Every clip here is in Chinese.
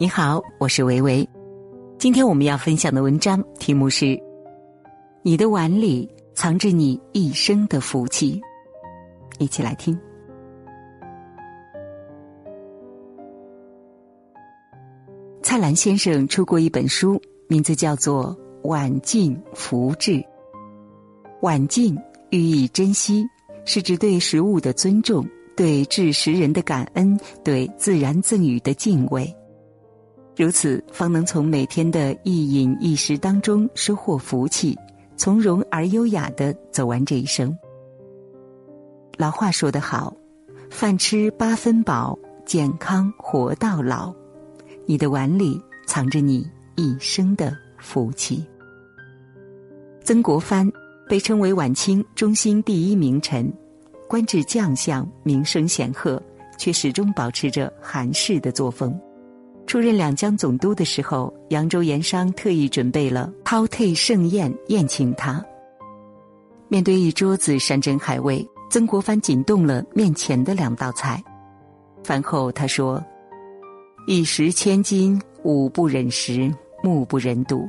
你好，我是维维。今天我们要分享的文章题目是：你的碗里藏着你一生的福气。一起来听。蔡澜先生出过一本书，名字叫做《晚进福至》。晚进寓意珍惜，是指对食物的尊重，对致食人的感恩，对自然赠予的敬畏。如此，方能从每天的一饮一食当中收获福气，从容而优雅的走完这一生。老话说得好：“饭吃八分饱，健康活到老。”你的碗里藏着你一生的福气。曾国藩被称为晚清中兴第一名臣，官至将相，名声显赫，却始终保持着韩式的作风。出任两江总督的时候，扬州盐商特意准备了饕餮盛宴宴请他。面对一桌子山珍海味，曾国藩仅动了面前的两道菜。饭后他说：“一食千金，五不忍食，目不忍睹。”《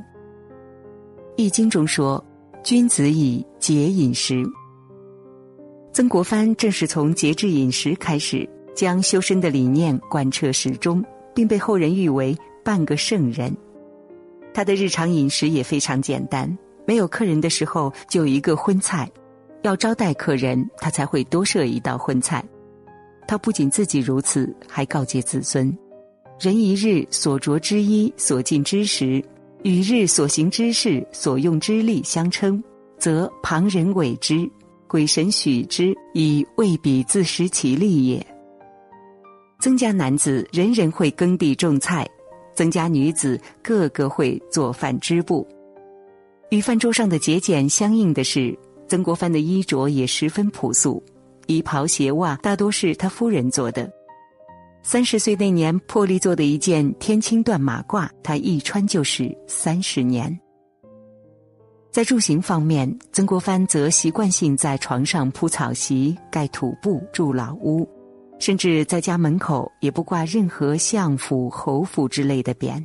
易经》中说：“君子以节饮食。”曾国藩正是从节制饮食开始，将修身的理念贯彻始终。并被后人誉为半个圣人。他的日常饮食也非常简单，没有客人的时候就一个荤菜；要招待客人，他才会多设一道荤菜。他不仅自己如此，还告诫子孙：人一日所着之衣、所进之食，与日所行之事、所用之力相称，则旁人委之，鬼神许之，以为彼自食其力也。曾家男子人人会耕地种菜，曾家女子个个会做饭织布。与饭桌上的节俭相应的是，曾国藩的衣着也十分朴素，衣袍鞋袜大多是他夫人做的。三十岁那年破例做的一件天青缎马褂，他一穿就是三十年。在住行方面，曾国藩则习惯性在床上铺草席、盖土布、住老屋。甚至在家门口也不挂任何相府、侯府之类的匾。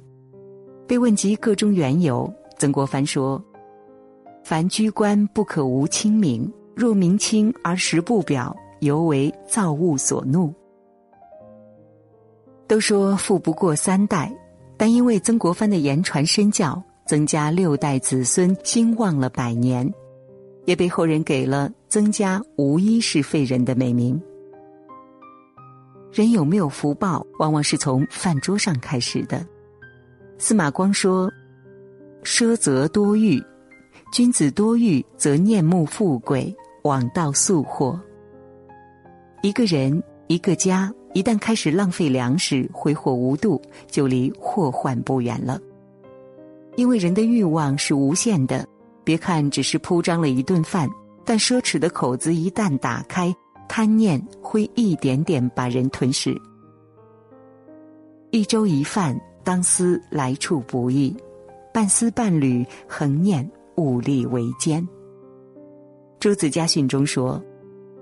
被问及个中缘由，曾国藩说：“凡居官不可无清明，若明清而实不表，尤为造物所怒。”都说富不过三代，但因为曾国藩的言传身教，曾家六代子孙兴旺了百年，也被后人给了“曾家无一是废人”的美名。人有没有福报，往往是从饭桌上开始的。司马光说：“奢则多欲，君子多欲则念慕富贵，枉道速祸。”一个人、一个家一旦开始浪费粮食、挥霍无度，就离祸患不远了。因为人的欲望是无限的，别看只是铺张了一顿饭，但奢侈的口子一旦打开。贪念会一点点把人吞噬。一粥一饭，当思来处不易；半丝半缕，恒念物力维艰。朱子家训中说：“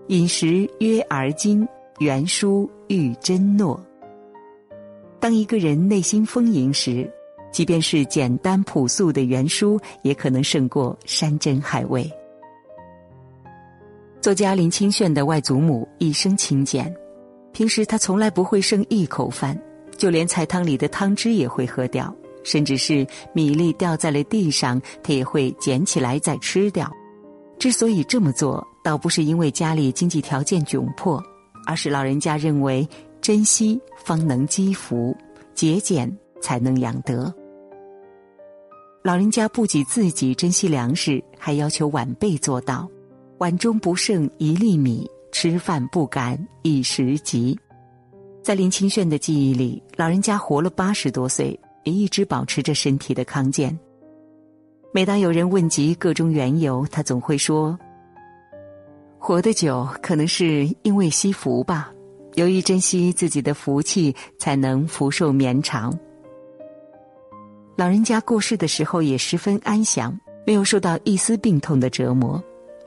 饮食约而今，原书欲真诺。”当一个人内心丰盈时，即便是简单朴素的原书，也可能胜过山珍海味。作家林清炫的外祖母一生勤俭，平时她从来不会剩一口饭，就连菜汤里的汤汁也会喝掉，甚至是米粒掉在了地上，她也会捡起来再吃掉。之所以这么做，倒不是因为家里经济条件窘迫，而是老人家认为珍惜方能积福，节俭才能养德。老人家不仅自己珍惜粮食，还要求晚辈做到。碗中不剩一粒米，吃饭不敢一时急。在林清炫的记忆里，老人家活了八十多岁，也一直保持着身体的康健。每当有人问及各种缘由，他总会说：“活得久，可能是因为惜福吧。由于珍惜自己的福气，才能福寿绵长。”老人家过世的时候也十分安详，没有受到一丝病痛的折磨。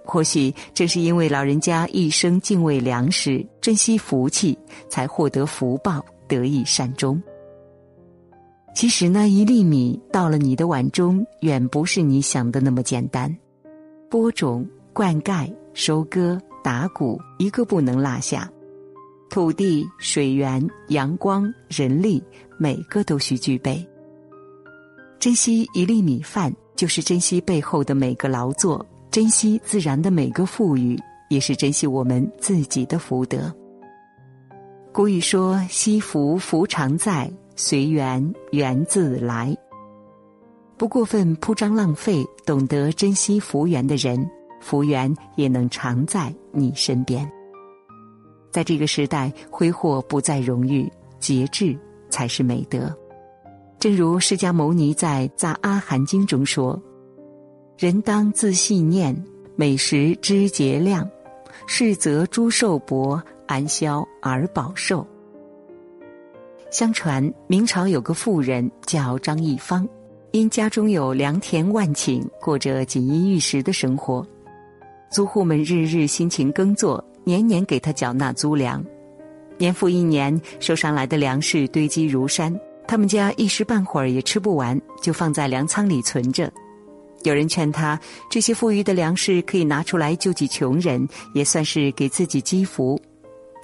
或许正是因为老人家一生敬畏粮食、珍惜福气，才获得福报，得以善终。其实呢，一粒米到了你的碗中，远不是你想的那么简单。播种、灌溉、收割、打谷，一个不能落下。土地、水源、阳光、人力，每个都需具备。珍惜一粒米饭，就是珍惜背后的每个劳作，珍惜自然的每个富裕，也是珍惜我们自己的福德。古语说：“惜福，福常在。”随缘，缘自来。不过分铺张浪费，懂得珍惜福缘的人，福缘也能常在你身边。在这个时代，挥霍不再荣誉，节制才是美德。正如释迦牟尼在《杂阿含经》中说：“人当自细念，美食知节量，是则诸寿薄，安消而保寿。”相传明朝有个妇人叫张一芳，因家中有良田万顷，过着锦衣玉食的生活。租户们日日辛勤耕作，年年给他缴纳租粮。年复一年，收上来的粮食堆积如山，他们家一时半会儿也吃不完，就放在粮仓里存着。有人劝他，这些富余的粮食可以拿出来救济穷人，也算是给自己积福。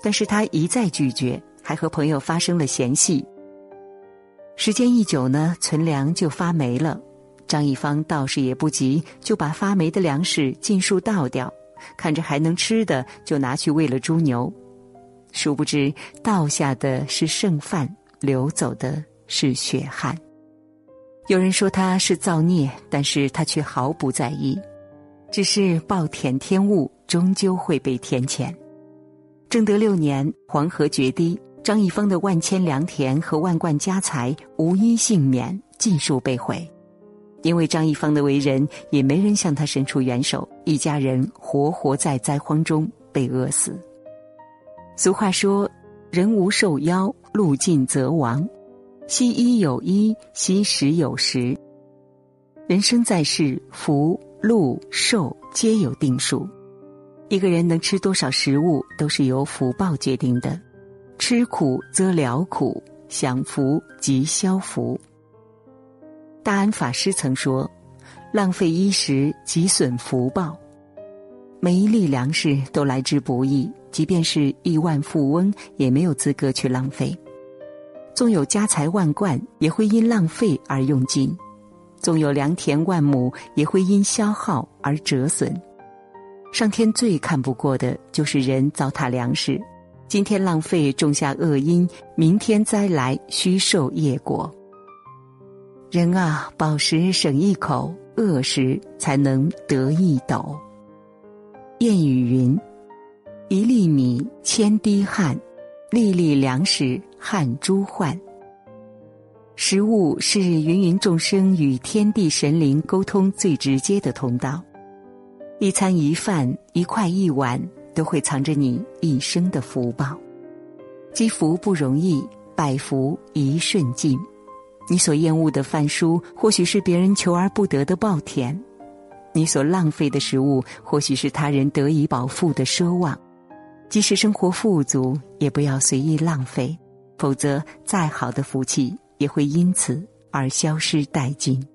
但是他一再拒绝。还和朋友发生了嫌隙。时间一久呢，存粮就发霉了。张一芳倒是也不急，就把发霉的粮食尽数倒掉，看着还能吃的，就拿去喂了猪牛。殊不知，倒下的是剩饭，流走的是血汗。有人说他是造孽，但是他却毫不在意，只是暴殄天物，终究会被天谴。正德六年，黄河决堤。张一芳的万千良田和万贯家财无一幸免，尽数被毁。因为张一芳的为人，也没人向他伸出援手，一家人活活在灾荒中被饿死。俗话说：“人无寿夭，路尽则亡；惜衣有衣，惜食有食。”人生在世，福、禄、寿皆有定数。一个人能吃多少食物，都是由福报决定的。吃苦则了苦，享福即消福。大安法师曾说：“浪费衣食即损福报。”每一粒粮食都来之不易，即便是亿万富翁也没有资格去浪费。纵有家财万贯，也会因浪费而用尽；纵有良田万亩，也会因消耗而折损。上天最看不过的就是人糟蹋粮食。今天浪费种下恶因，明天灾来须受业果。人啊，饱食省一口，饿时才能得一斗。谚语云：“一粒米，千滴汗；粒粒粮食，汗珠换。”食物是芸芸众生与天地神灵沟通最直接的通道。一餐一饭，一块一碗。都会藏着你一生的福报，积福不容易，百福一瞬尽。你所厌恶的饭书，或许是别人求而不得的暴殄；你所浪费的食物，或许是他人得以饱腹的奢望。即使生活富足，也不要随意浪费，否则再好的福气也会因此而消失殆尽。